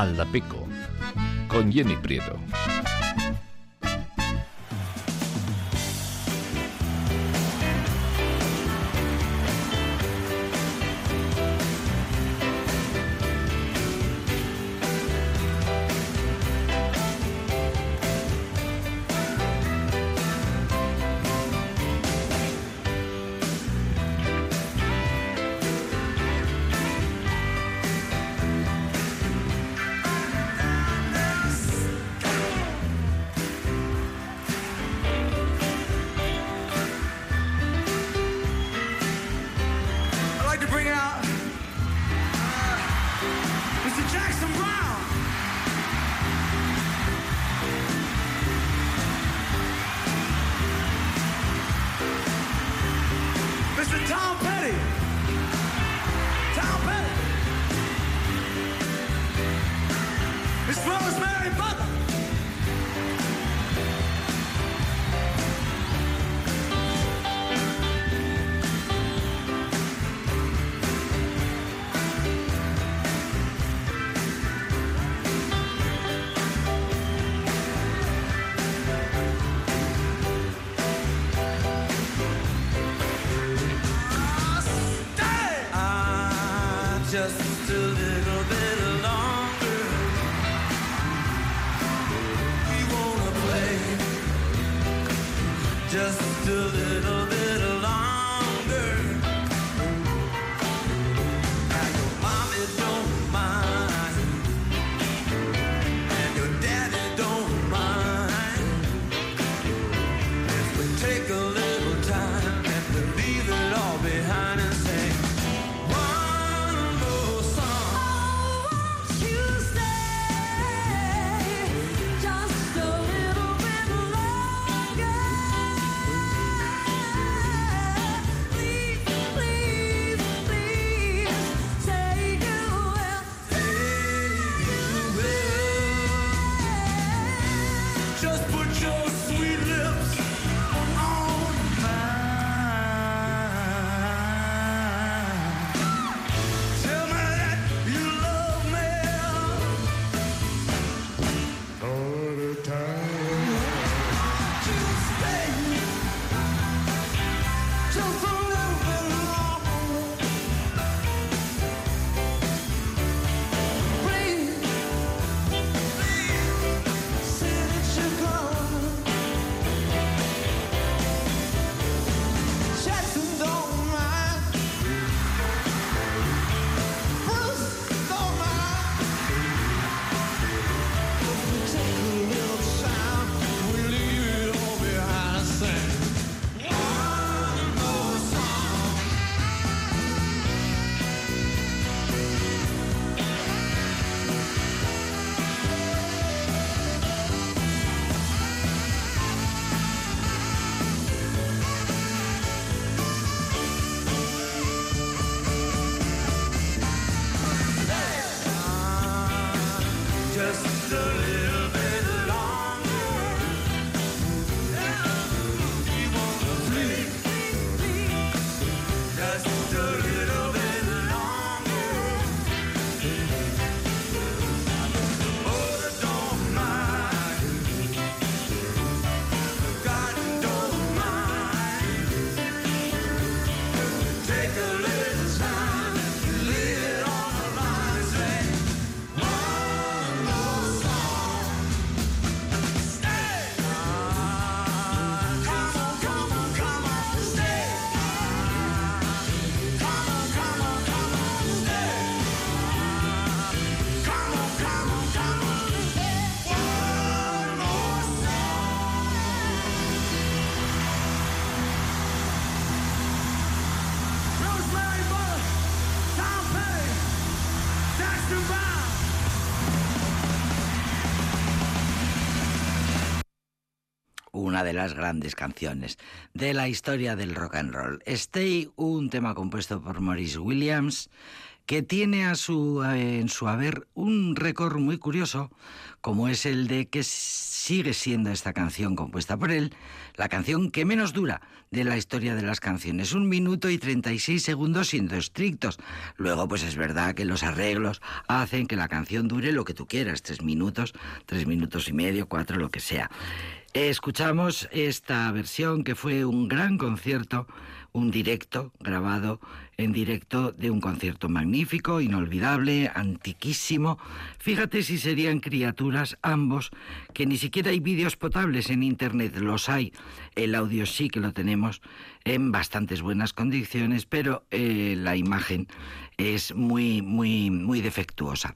Aldapeco, con Jenny Prieto. Las grandes canciones de la historia del rock and roll. Stay, un tema compuesto por Maurice Williams, que tiene a su, en su haber un récord muy curioso, como es el de que sigue siendo esta canción compuesta por él, la canción que menos dura de la historia de las canciones, un minuto y 36 segundos siendo estrictos. Luego, pues es verdad que los arreglos hacen que la canción dure lo que tú quieras, tres minutos, tres minutos y medio, cuatro, lo que sea. Escuchamos esta versión que fue un gran concierto, un directo grabado en directo de un concierto magnífico, inolvidable, antiquísimo. Fíjate si serían criaturas ambos, que ni siquiera hay vídeos potables en Internet, los hay. El audio sí que lo tenemos en bastantes buenas condiciones, pero eh, la imagen es muy, muy, muy defectuosa.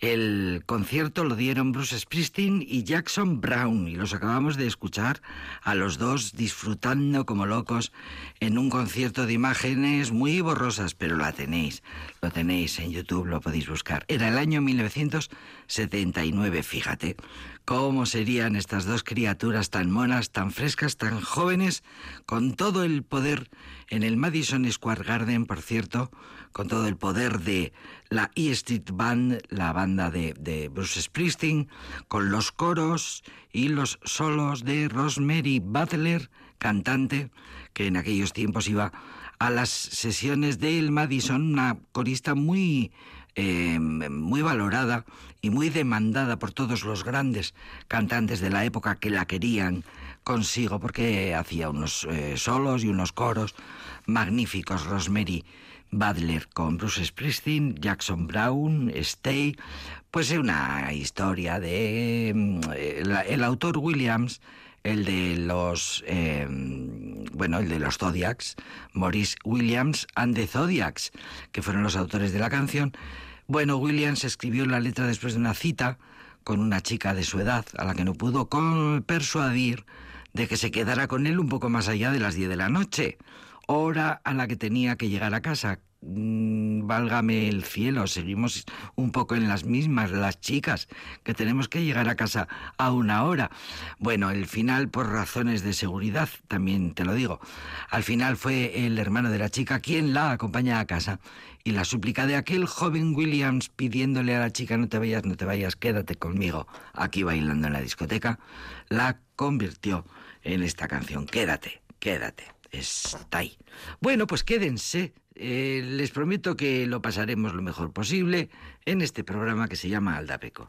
El concierto lo dieron Bruce Springsteen y Jackson Brown y los acabamos de escuchar a los dos disfrutando como locos en un concierto de imágenes muy borrosas, pero la tenéis, lo tenéis en YouTube, lo podéis buscar. Era el año 1979, fíjate cómo serían estas dos criaturas tan monas, tan frescas, tan jóvenes, con todo el poder en el Madison Square Garden, por cierto, con todo el poder de la E Street Band, la banda de, Bruce Springsteen, con los coros y los solos de Rosemary Butler, cantante, que en aquellos tiempos iba a las sesiones del Madison, una corista muy eh, muy valorada y muy demandada por todos los grandes cantantes de la época que la querían consigo porque hacía unos eh, solos y unos coros magníficos. Rosemary Butler con Bruce Springsteen, Jackson Brown, Stay, pues es una historia de mm, el, autor Williams, el de los eh, bueno, el de los Zodiacs, Maurice Williams and the Zodiacs, que fueron los autores de la canción. Bueno, Williams escribió la letra después de una cita con una chica de su edad a la que no pudo persuadir de que se quedara con él un poco más allá de las 10 de la noche hora a la que tenía que llegar a casa. Mm, válgame el cielo, seguimos un poco en las mismas, las chicas, que tenemos que llegar a casa a una hora. Bueno, el final, por razones de seguridad, también te lo digo, al final fue el hermano de la chica quien la acompaña a casa. Y la súplica de aquel joven Williams pidiéndole a la chica no te vayas, no te vayas, quédate conmigo aquí bailando en la discoteca, la convirtió en esta canción, quédate, quédate está ahí. Bueno, pues quédense. Eh, les prometo que lo pasaremos lo mejor posible en este programa que se llama Aldapeco.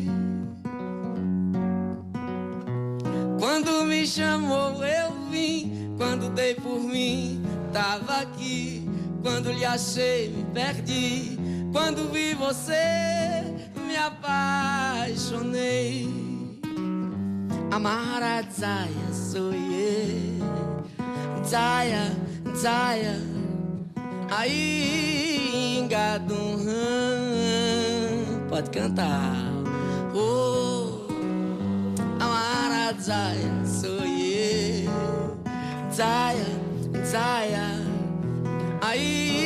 Quando me chamou, eu vim. Quando dei por mim, tava aqui. Quando lhe achei, me perdi. Quando vi você, me apaixonei. Amara Zaya, sou eu. Zaya, Zaya. Aí, engadum, pode cantar. Oh, Zaya, sou eu. Zaya, Zaya, aí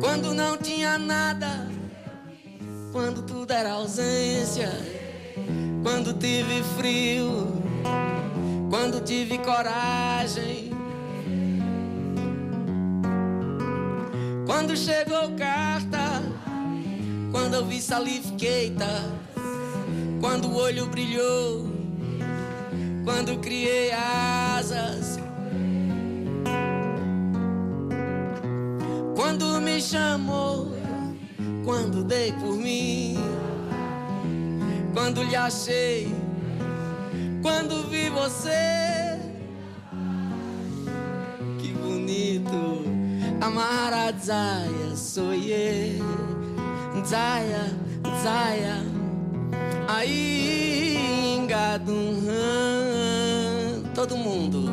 Quando não tinha nada, quando tudo era ausência, quando tive frio, quando tive coragem. Quando chegou carta, quando eu vi Salif Keita quando o olho brilhou, quando criei asas, quando me chamou, quando dei por mim, quando lhe achei, quando vi você. Que bonito, amar a Zaya, sou eu, Zaya, Zaya. Aí, engadum, todo mundo.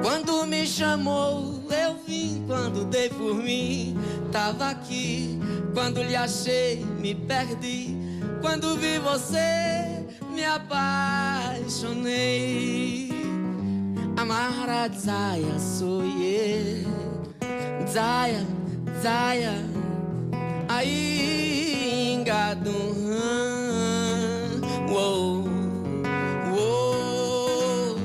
Quando me chamou, eu vim. Quando dei por mim, tava aqui. Quando lhe achei, me perdi. Quando vi você, me apaixonei. Amara Zaya sou eu. Zaya, Zaya, aí engadum. Uou, uou.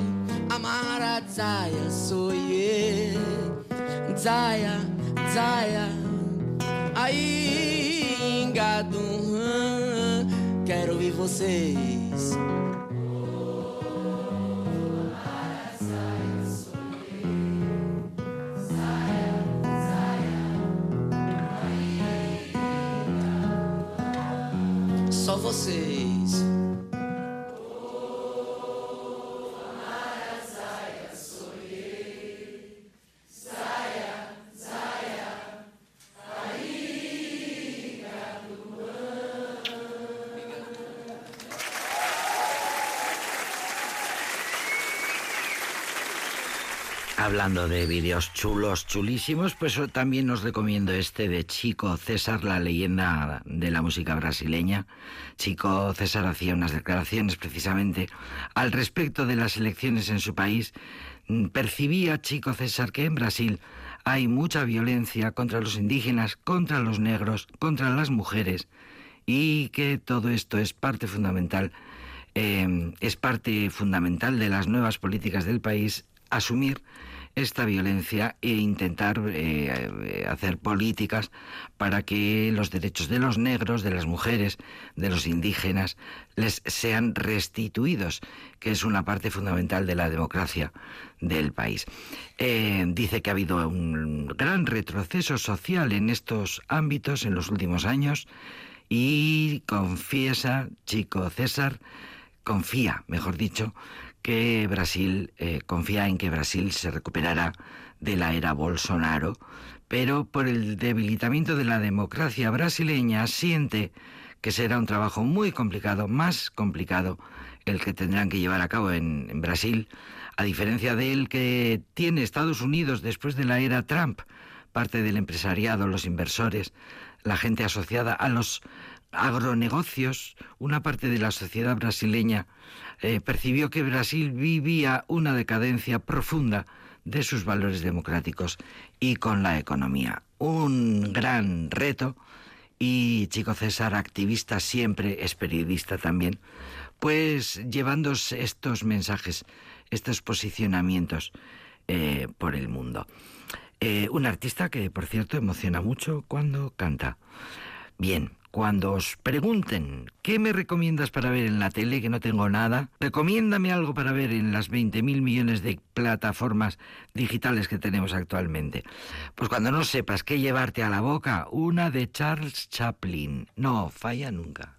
Amara Zaya sou eu. Zaya, Zaya, aí vocês. Só vocês. Hablando de vídeos chulos, chulísimos, pues también os recomiendo este de Chico César, la leyenda de la música brasileña. Chico César hacía unas declaraciones precisamente al respecto de las elecciones en su país. Percibía Chico César que en Brasil hay mucha violencia contra los indígenas, contra los negros, contra las mujeres y que todo esto es parte fundamental, eh, es parte fundamental de las nuevas políticas del país asumir esta violencia e intentar eh, hacer políticas para que los derechos de los negros, de las mujeres, de los indígenas, les sean restituidos, que es una parte fundamental de la democracia del país. Eh, dice que ha habido un gran retroceso social en estos ámbitos en los últimos años y confiesa, chico César, confía, mejor dicho, que Brasil eh, confía en que Brasil se recuperará de la era Bolsonaro, pero por el debilitamiento de la democracia brasileña siente que será un trabajo muy complicado, más complicado el que tendrán que llevar a cabo en, en Brasil, a diferencia del que tiene Estados Unidos después de la era Trump, parte del empresariado, los inversores, la gente asociada a los agronegocios, una parte de la sociedad brasileña eh, percibió que Brasil vivía una decadencia profunda de sus valores democráticos y con la economía. Un gran reto y Chico César, activista siempre, es periodista también, pues llevando estos mensajes, estos posicionamientos eh, por el mundo. Eh, un artista que, por cierto, emociona mucho cuando canta. Bien, cuando os pregunten qué me recomiendas para ver en la tele, que no tengo nada, recomiéndame algo para ver en las 20.000 millones de plataformas digitales que tenemos actualmente. Pues cuando no sepas qué llevarte a la boca, una de Charles Chaplin. No, falla nunca.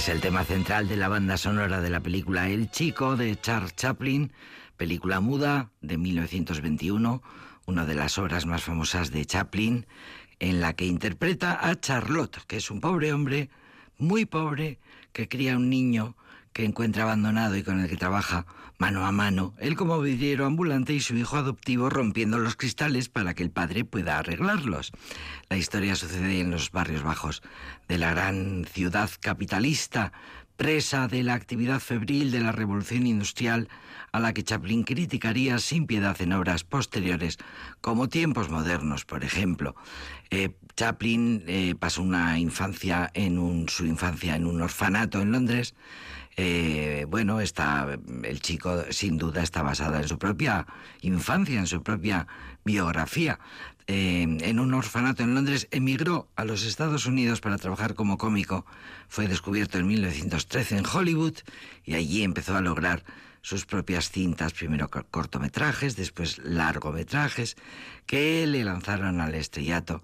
Es el tema central de la banda sonora de la película El Chico de Charles Chaplin, película muda de 1921, una de las obras más famosas de Chaplin, en la que interpreta a Charlotte, que es un pobre hombre, muy pobre, que cría un niño que encuentra abandonado y con el que trabaja mano a mano, él como vidriero ambulante y su hijo adoptivo rompiendo los cristales para que el padre pueda arreglarlos. La historia sucede en los barrios bajos de la gran ciudad capitalista, presa de la actividad febril de la revolución industrial a la que Chaplin criticaría sin piedad en obras posteriores, como Tiempos Modernos, por ejemplo. Eh, Chaplin eh, pasó una infancia en su infancia en un orfanato en Londres, eh, bueno, está, el chico sin duda está basada en su propia infancia, en su propia biografía. Eh, en un orfanato en Londres emigró a los Estados Unidos para trabajar como cómico. Fue descubierto en 1913 en Hollywood y allí empezó a lograr sus propias cintas, primero cortometrajes, después largometrajes, que le lanzaron al estrellato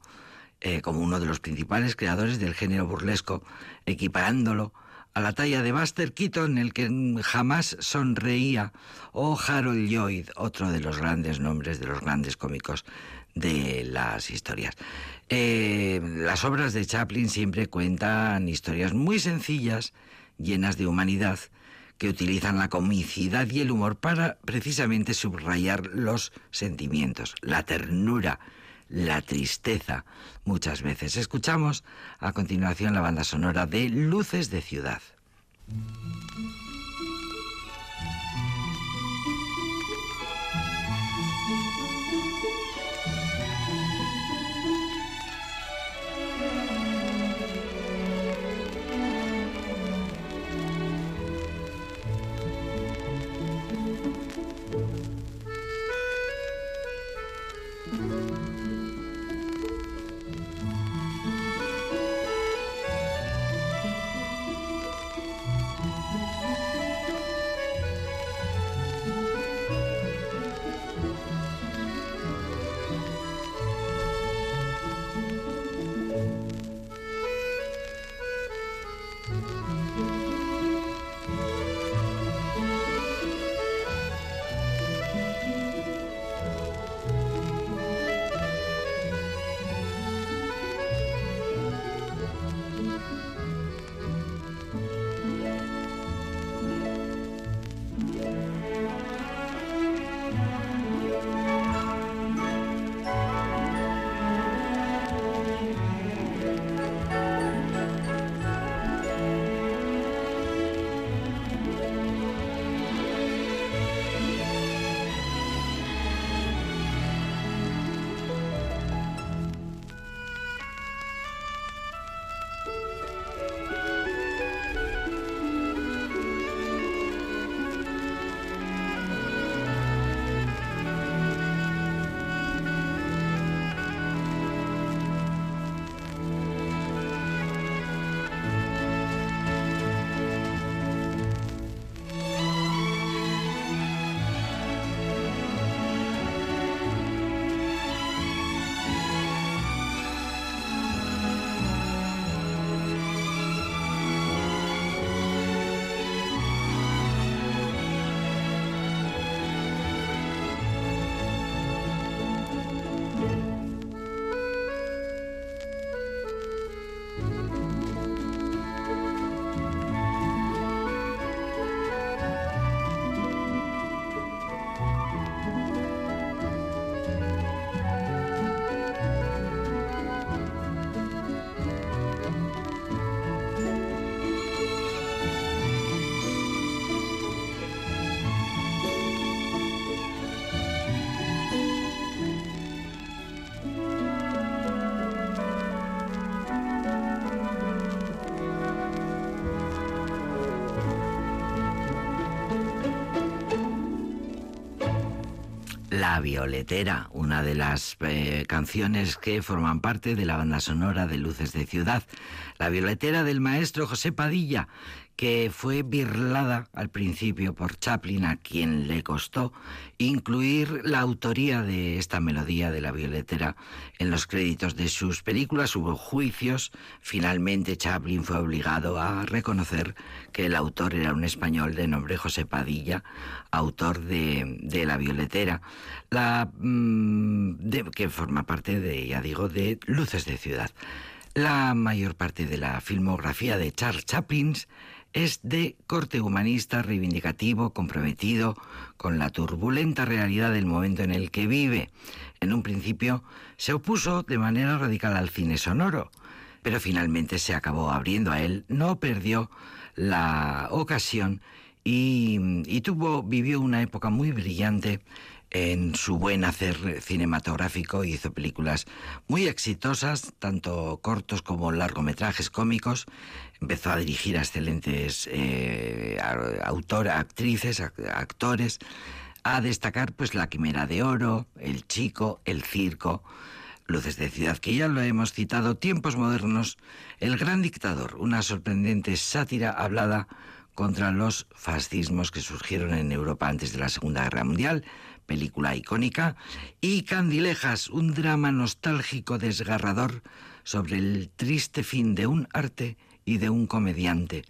eh, como uno de los principales creadores del género burlesco, equiparándolo a la talla de Buster Keaton, el que jamás sonreía, o Harold Lloyd, otro de los grandes nombres de los grandes cómicos de las historias. Eh, las obras de Chaplin siempre cuentan historias muy sencillas, llenas de humanidad, que utilizan la comicidad y el humor para precisamente subrayar los sentimientos, la ternura, la tristeza muchas veces. Escuchamos a continuación la banda sonora de Luces de Ciudad. La Violetera, una de las eh, canciones que forman parte de la banda sonora de Luces de Ciudad. La Violetera del maestro José Padilla, que fue birlada al principio por Chaplin, a quien le costó incluir la autoría de esta melodía de la violetera en los créditos de sus películas. Hubo juicios. Finalmente Chaplin fue obligado a reconocer que el autor era un español de nombre José Padilla, autor de, de la violetera, la, mm, que forma parte de, ya digo, de Luces de Ciudad. La mayor parte de la filmografía de Charles Chaplin es de corte humanista, reivindicativo, comprometido con la turbulenta realidad del momento en el que vive. En un principio se opuso de manera radical al cine sonoro, pero finalmente se acabó abriendo a él, no perdió la ocasión y, tuvo, vivió una época muy brillante en su buen hacer cinematográfico hizo películas muy exitosas, tanto cortos como largometrajes cómicos. Empezó a dirigir a excelentes eh, actrices, actores, a destacar pues La Quimera de Oro, El Chico, El Circo, Luces de Ciudad, que ya lo hemos citado, Tiempos Modernos, El Gran Dictador, una sorprendente sátira hablada contra los fascismos que surgieron en Europa antes de la Segunda Guerra Mundial, película icónica, y Candilejas, un drama nostálgico desgarrador sobre el triste fin de un arte y de un comediante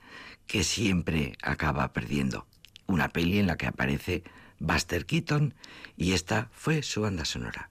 que siempre acaba perdiendo. Una peli en la que aparece Buster Keaton y esta fue su banda sonora.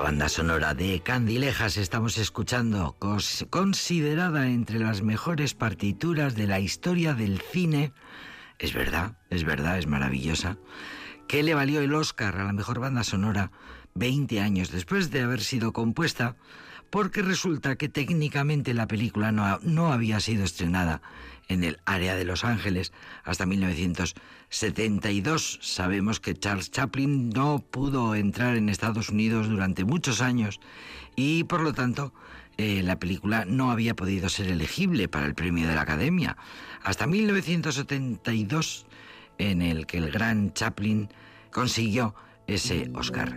La banda sonora de Candilejas estamos escuchando, considerada entre las mejores partituras de la historia del cine. Es verdad, es verdad, es maravillosa. Que le valió el Oscar a la mejor banda sonora 20 años después de haber sido compuesta porque resulta que técnicamente la película no, no había sido estrenada en el área de Los Ángeles hasta 1972. Sabemos que Charles Chaplin no pudo entrar en Estados Unidos durante muchos años y por lo tanto eh, la película no había podido ser elegible para el premio de la Academia. Hasta 1972 en el que el gran Chaplin consiguió ese Oscar.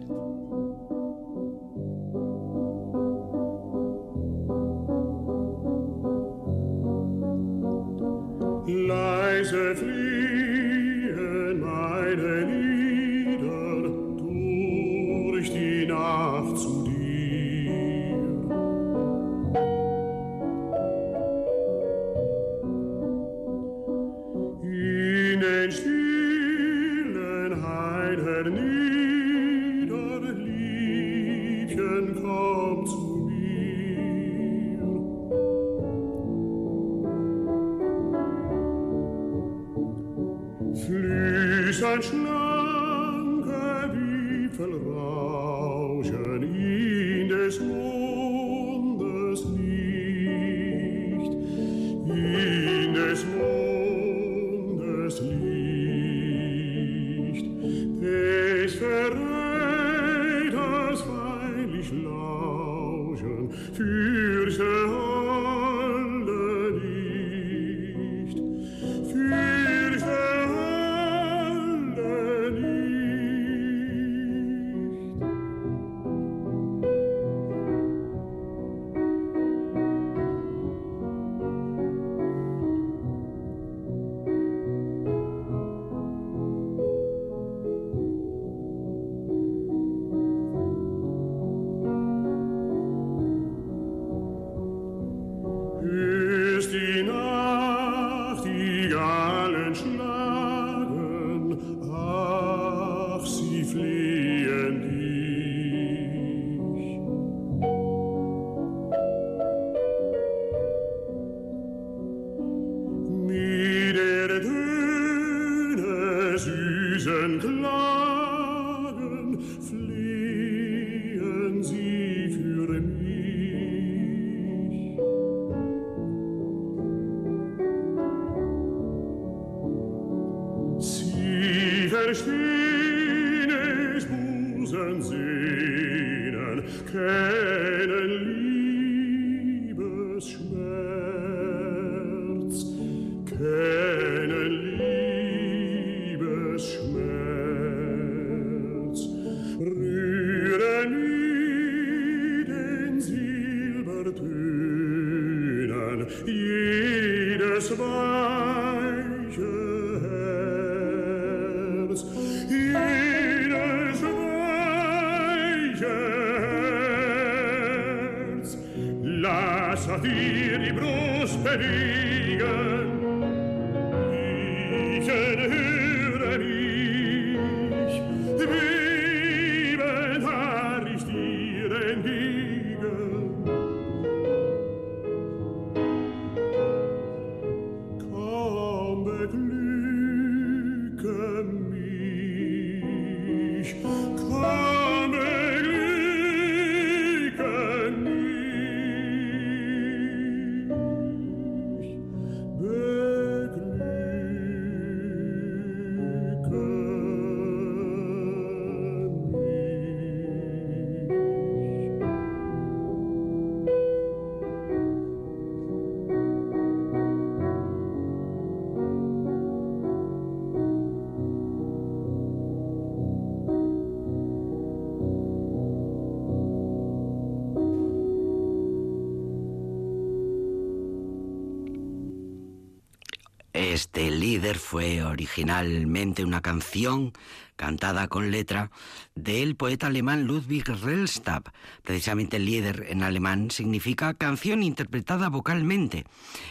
Fue originalmente una canción cantada con letra del poeta alemán Ludwig Rellstab. Precisamente el líder en alemán significa canción interpretada vocalmente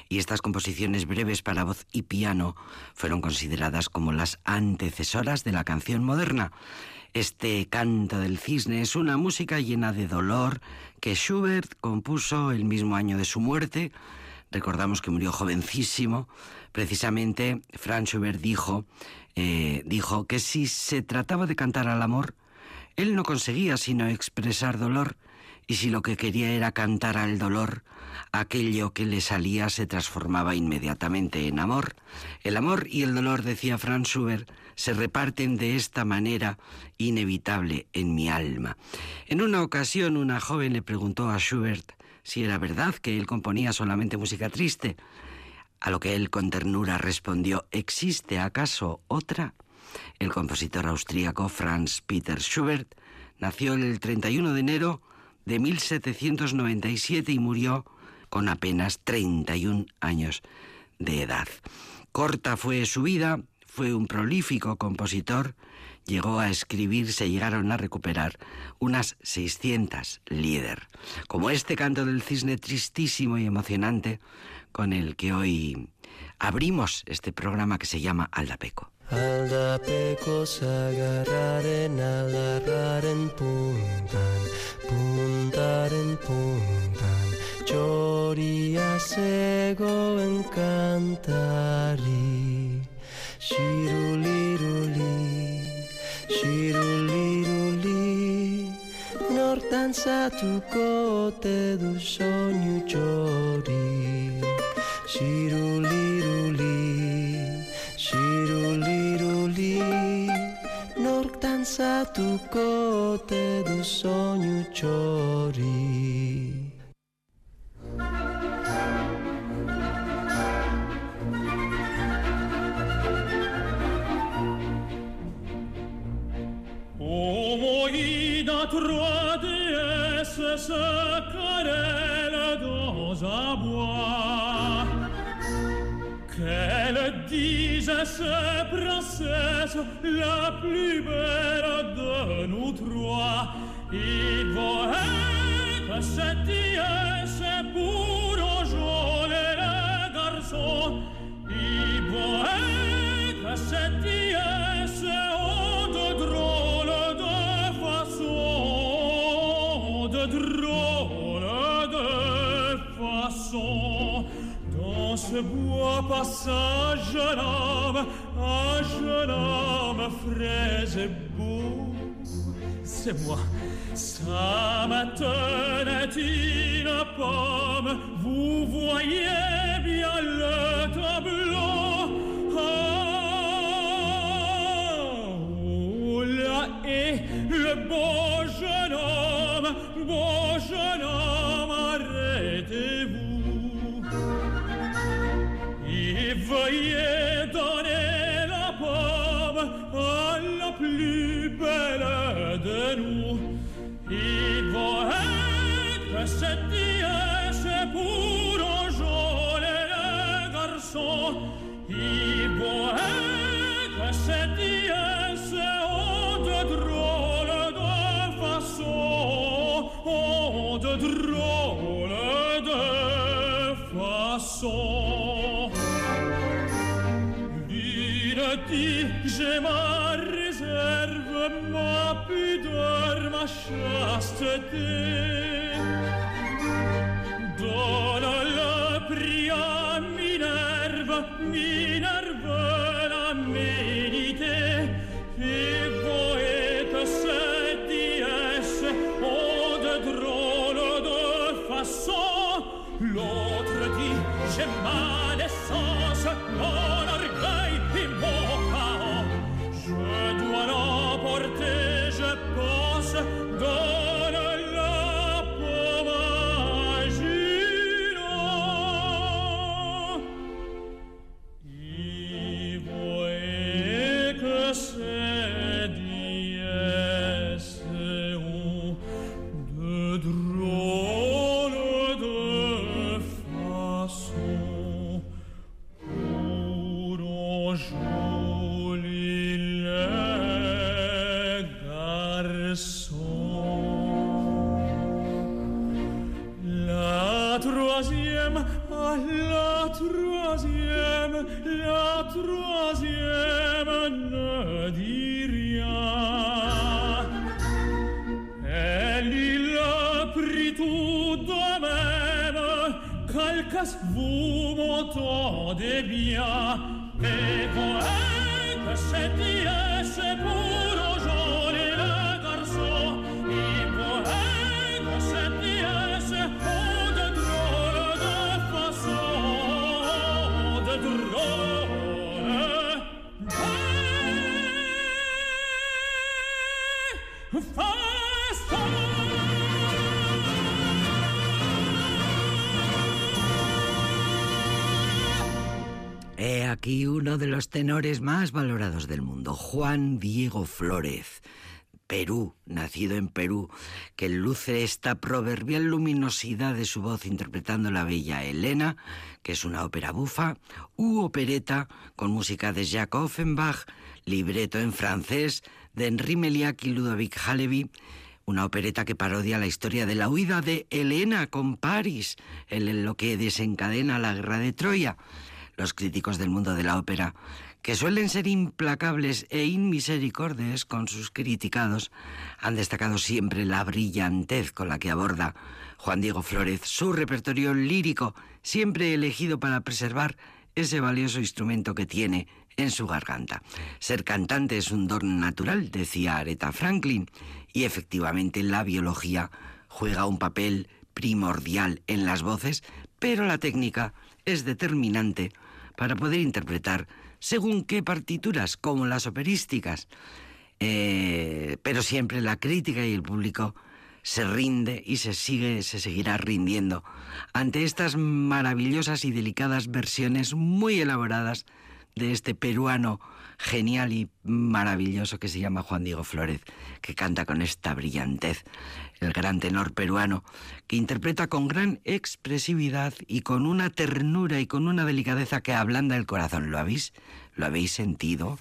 y estas composiciones breves para voz y piano fueron consideradas como las antecesoras de la canción moderna. Este canto del cisne es una música llena de dolor que Schubert compuso el mismo año de su muerte. Recordamos que murió jovencísimo. Precisamente Franz Schubert dijo, eh, dijo que si se trataba de cantar al amor, él no conseguía sino expresar dolor y si lo que quería era cantar al dolor, aquello que le salía se transformaba inmediatamente en amor. El amor y el dolor, decía Franz Schubert, se reparten de esta manera inevitable en mi alma. En una ocasión una joven le preguntó a Schubert si era verdad que él componía solamente música triste, a lo que él con ternura respondió ¿Existe acaso otra? El compositor austríaco Franz Peter Schubert nació el 31 de enero de 1797 y murió con apenas 31 años de edad. Corta fue su vida, fue un prolífico compositor, llegó a escribir, se llegaron a recuperar unas 600 líder, como este canto del cisne tristísimo y emocionante con el que hoy abrimos este programa que se llama Aldapeco. Aldapeco sagarraren aldarraren puntan, puntaren puntan, txoria zegoen kantari. Txiruliruli Nortan zatuko ote du soinu txori. Txiruliruli Txiruliruli Nortan zatuko ote du soinu txori. Trois déesses se querellent dans un bois. Qu'elles disent ces princesses la plus belle de nous trois? Il faut que cette déesse pour enjôler les garçons. Il faut que cette ce bois passe un jeune homme, un jeune homme frais et beau. C'est moi, ça me tenait une pomme. Vous voyez bien le tableau. Ah, oh, là est le beau jeune homme, beau jeune homme, j'ai ma réserve, ma pudeur, ma chasteté sono la pria Minerva, Minerva la e poeta esse, de façon, l'autre dit, j'ai mal essence, conjunto. Tenores más valorados del mundo, Juan Diego Flórez. Perú, nacido en Perú, que luce esta proverbial luminosidad de su voz interpretando la bella Elena, que es una ópera bufa, u opereta con música de Jacques Offenbach, libreto en francés de Henri Meliac y Ludovic Halevi, una opereta que parodia la historia de la huida de Elena con París, en lo que desencadena la guerra de Troya los críticos del mundo de la ópera, que suelen ser implacables e inmisericordes con sus criticados, han destacado siempre la brillantez con la que aborda Juan Diego Flórez su repertorio lírico, siempre elegido para preservar ese valioso instrumento que tiene en su garganta. Ser cantante es un don natural, decía Aretha Franklin, y efectivamente la biología juega un papel primordial en las voces, pero la técnica es determinante para poder interpretar según qué partituras, como las operísticas. Eh, pero siempre la crítica y el público se rinde y se sigue, se seguirá rindiendo ante estas maravillosas y delicadas versiones muy elaboradas de este peruano genial y maravilloso que se llama Juan Diego Flórez, que canta con esta brillantez, el gran tenor peruano, que interpreta con gran expresividad y con una ternura y con una delicadeza que ablanda el corazón. ¿Lo habéis? ¿Lo habéis sentido?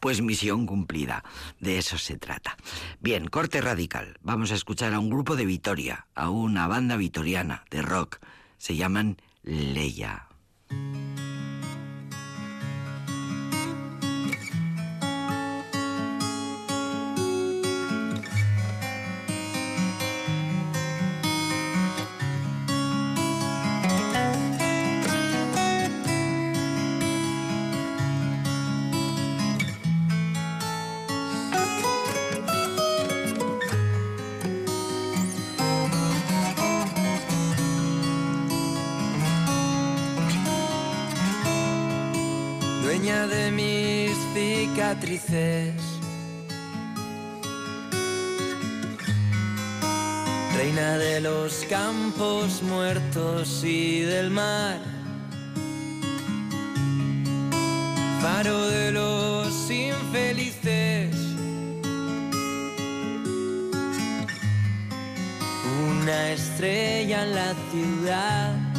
Pues misión cumplida. De eso se trata. Bien, corte radical. Vamos a escuchar a un grupo de Vitoria, a una banda vitoriana de rock. Se llaman Leia. Reina de los campos muertos y del mar. Faro de los infelices. Una estrella en la ciudad.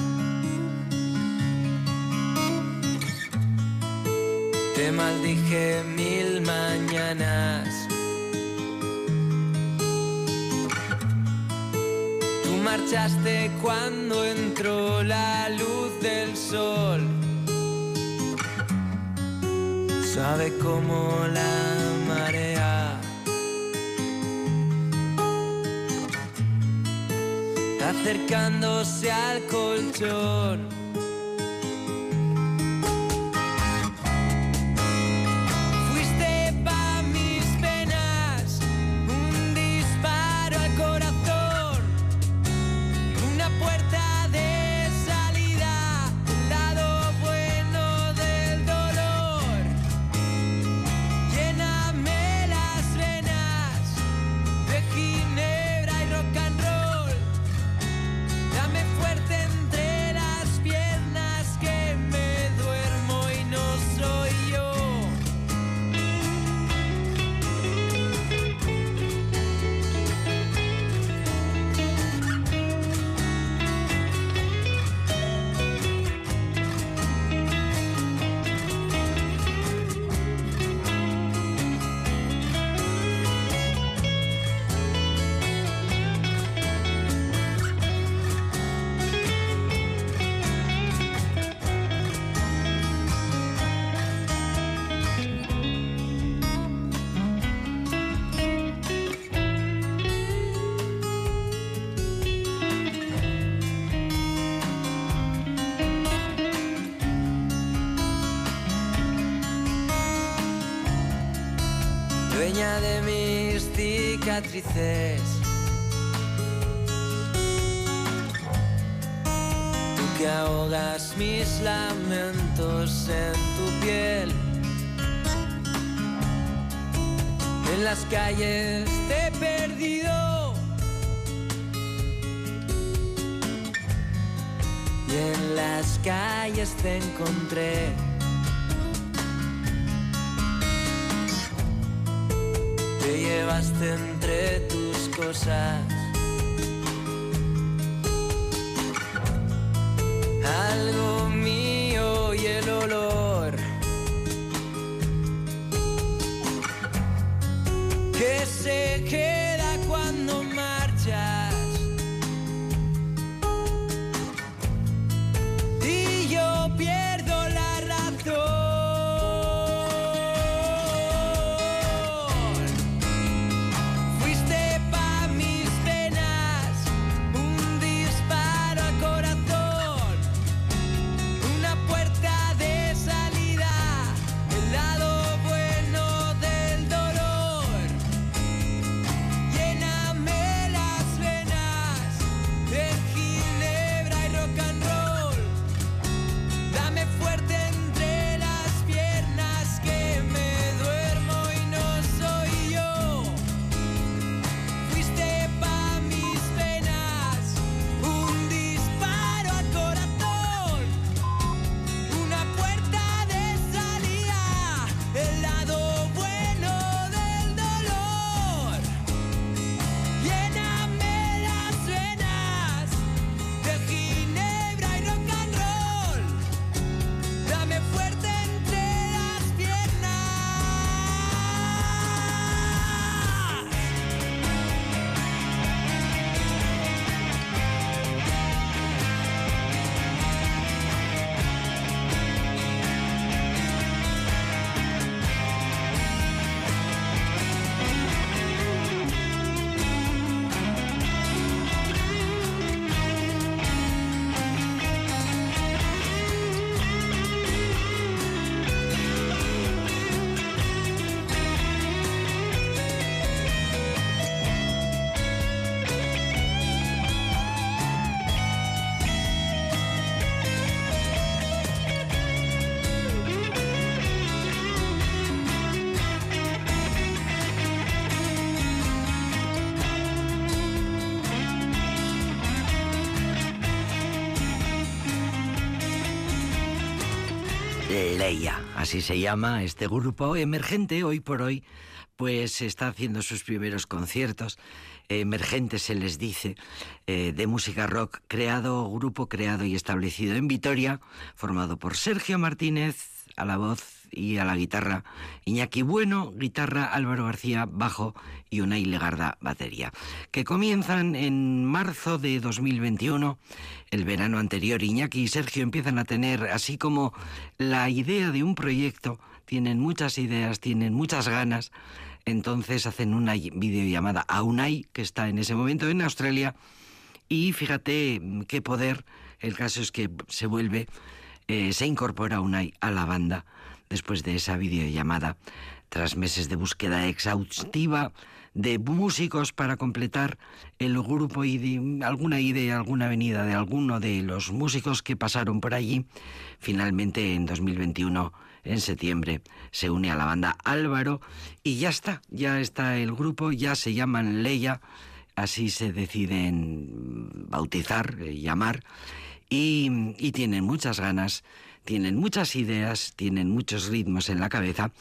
Te maldije mil mañanas. Tú marchaste cuando entró la luz del sol. Sabe como la marea. Acercándose al colchón. de mis cicatrices. Tú que ahogas mis lamentos en tu piel. En las calles te he perdido. Y en las calles te encontré. Llevaste entre tus cosas. Algo Leia, así se llama este grupo emergente hoy por hoy, pues está haciendo sus primeros conciertos. Emergente se les dice, eh, de música rock, creado, grupo creado y establecido en Vitoria, formado por Sergio Martínez a la voz y a la guitarra, Iñaki Bueno, guitarra, Álvaro García, bajo y Unai Legarda, batería, que comienzan en marzo de 2021. El verano anterior, Iñaki y Sergio empiezan a tener así como la idea de un proyecto, tienen muchas ideas, tienen muchas ganas, entonces hacen una videollamada a Unai, que está en ese momento en Australia, y fíjate qué poder, el caso es que se vuelve, eh, se incorpora Unai a la banda después de esa videollamada, tras meses de búsqueda exhaustiva de músicos para completar el grupo y alguna idea, alguna venida de alguno de los músicos que pasaron por allí, finalmente en 2021, en septiembre, se une a la banda Álvaro y ya está, ya está el grupo, ya se llaman Leia, así se deciden bautizar, eh, llamar, y tienen muchas ganas tienen muchas ideas, tienen muchos ritmos en la cabeza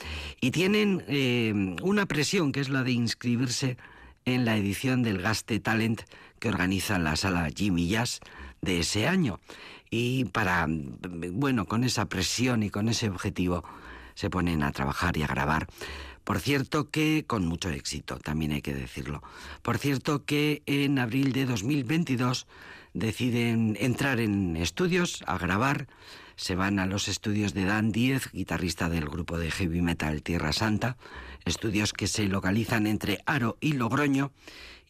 y tienen eh, una presión que es la de inscribirse en la edición del Gaste Talent que organiza la sala Jimmy Jazz de ese año. Y para, bueno, con esa presión y con ese objetivo se ponen a trabajar y a grabar. Por cierto que con mucho éxito, también hay que decirlo. Por cierto que en abril de 2022 deciden entrar en estudios a grabar se van a los estudios de Dan Diez, guitarrista del grupo de heavy metal Tierra Santa, estudios que se localizan entre Aro y Logroño,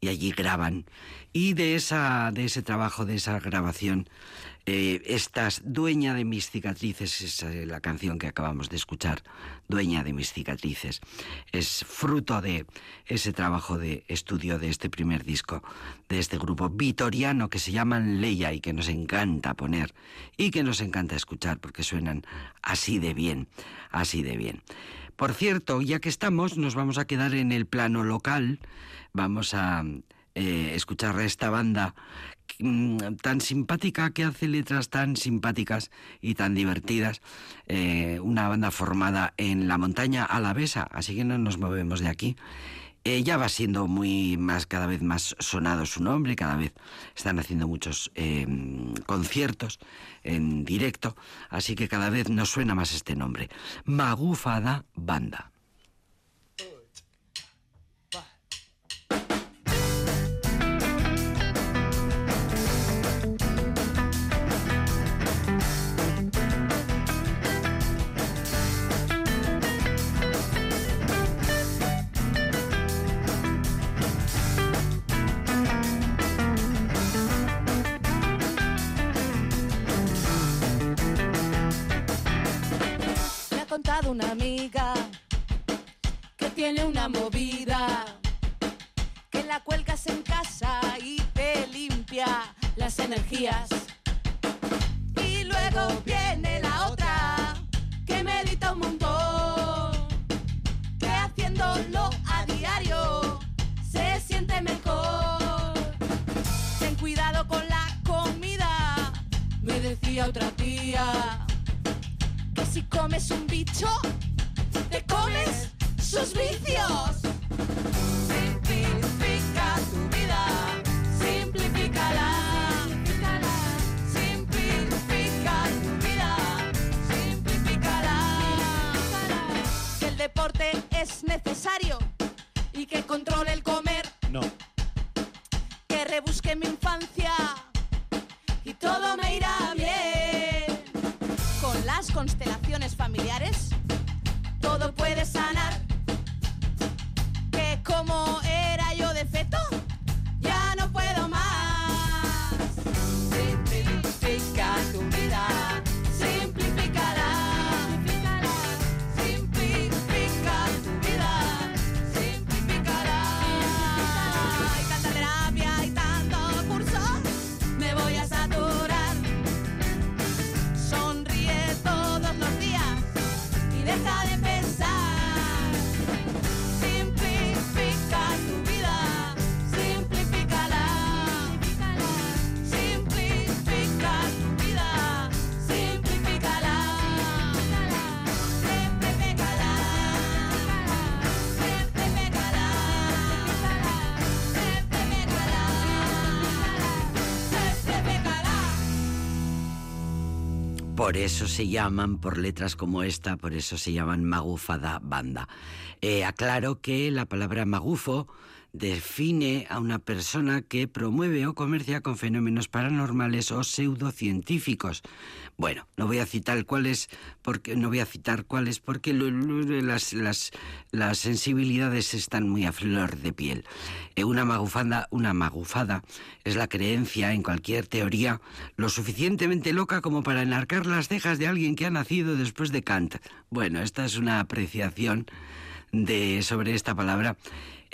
y allí graban. Y de, esa, de ese trabajo, de esa grabación, eh, estás dueña de mis cicatrices, es la canción que acabamos de escuchar, dueña de mis cicatrices. Es fruto de ese trabajo de estudio de este primer disco, de este grupo vitoriano que se llaman Leia y que nos encanta poner y que nos encanta escuchar porque suenan así de bien, así de bien. Por cierto, ya que estamos, nos vamos a quedar en el plano local, vamos a eh, escuchar a esta banda tan simpática que hace letras tan simpáticas y tan divertidas. Eh, una banda formada en la montaña alavesa, así que no nos movemos de aquí. Eh, ya va siendo muy más, cada vez más sonado su nombre, cada vez están haciendo muchos eh, conciertos en directo, así que cada vez nos suena más este nombre. Magufada Banda. Tiene una movida, que la cuelgas en casa y te limpia las energías. Y luego viene la otra que medita un montón, que haciéndolo a diario se siente mejor. Ten cuidado con la comida, me decía otra tía si comes un bicho, te comes sus vicios. Simplifica tu vida, simplifícala. Simplifica tu vida, simplifícala. Que el deporte es necesario Por eso se llaman, por letras como esta, por eso se llaman magufada banda. Eh, aclaro que la palabra magufo define a una persona que promueve o comercia con fenómenos paranormales o pseudocientíficos. Bueno, no voy a citar cuáles, porque no voy a citar cuáles, porque las, las, las sensibilidades están muy a flor de piel. Eh, una magufanda, una magufada es la creencia en cualquier teoría lo suficientemente loca como para enarcar las cejas de alguien que ha nacido después de Kant. Bueno, esta es una apreciación de sobre esta palabra.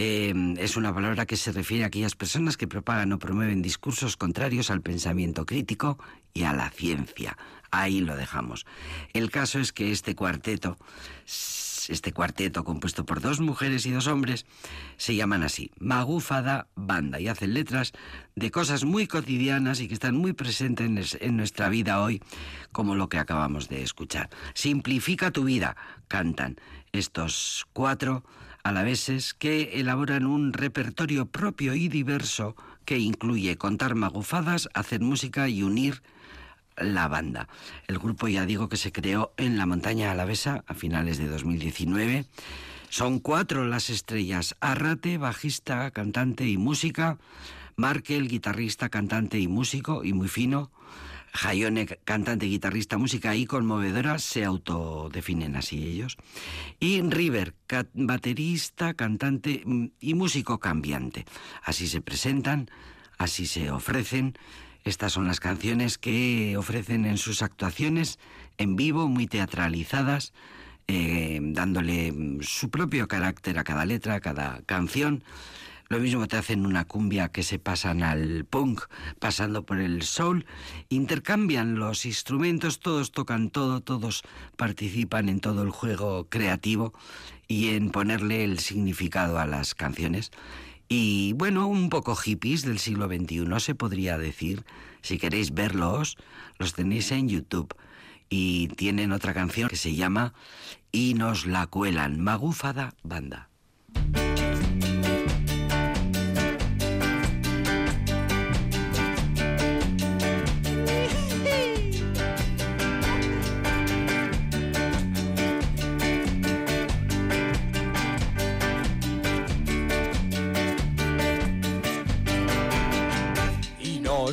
Eh, es una palabra que se refiere a aquellas personas que propagan o promueven discursos contrarios al pensamiento crítico y a la ciencia. Ahí lo dejamos. El caso es que este cuarteto, este cuarteto compuesto por dos mujeres y dos hombres, se llaman así, Magufada Banda, y hacen letras de cosas muy cotidianas y que están muy presentes en nuestra vida hoy, como lo que acabamos de escuchar. Simplifica tu vida, cantan estos cuatro alaveses que elaboran un repertorio propio y diverso que incluye contar magufadas, hacer música y unir la banda. El grupo ya digo que se creó en la montaña alavesa a finales de 2019. Son cuatro las estrellas. Arrate, bajista, cantante y música. Markel, guitarrista, cantante y músico, y muy fino. Jaione, cantante, guitarrista, música y conmovedora, se autodefinen así ellos. Y River, baterista, cantante mm, y músico cambiante. Así se presentan, así se ofrecen. Estas son las canciones que ofrecen en sus actuaciones en vivo, muy teatralizadas, eh, dándole mm, su propio carácter a cada letra, a cada canción. Lo mismo te hacen una cumbia que se pasan al punk, pasando por el soul, intercambian los instrumentos, todos tocan todo, todos participan en todo el juego creativo y en ponerle el significado a las canciones. y bueno, un poco hippies del siglo XXI se podría decir. Si queréis verlos, los tenéis en YouTube. Y tienen otra canción que se llama Y nos la cuelan, Magúfada Banda.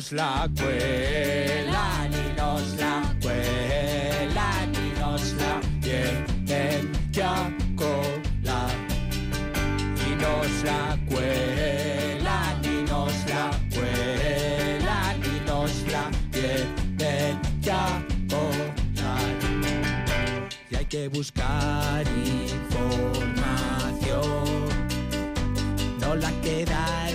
Nos la cuelan y nos la cuelan y nos la tienen que colar y nos la cuelan y nos la cuelan y nos la tienen que colar y hay que buscar información no la queda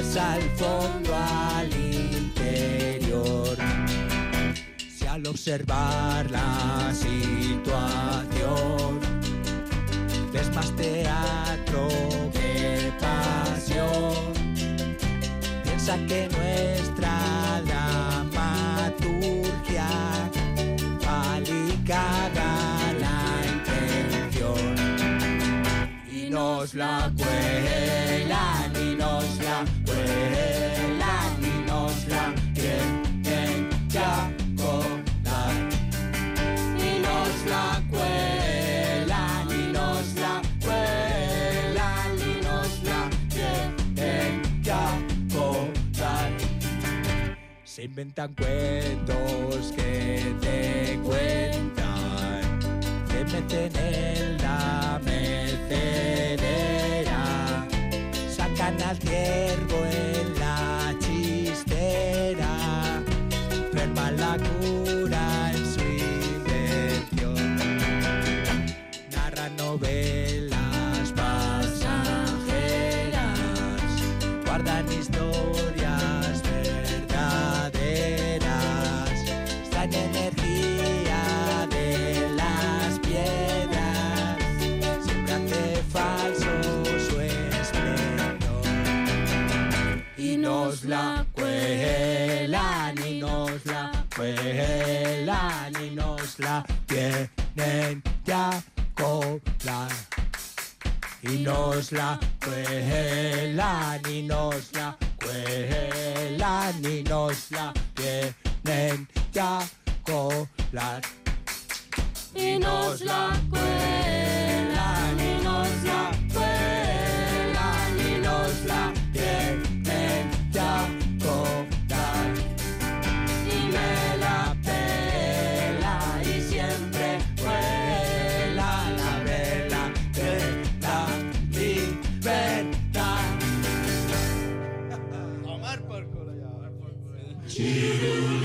al fondo, al interior. Si al observar la situación ves más teatro que pasión, piensa que nuestra dramaturgia caga la intención. Y nos la cuelan se inventan cuentos que te cuentan, te meten en la mecedera, sacan al ciervo en tienen ya colar y nos la cuelan y nos la cuelan y nos la tienen ya colar y nos la cuelan You.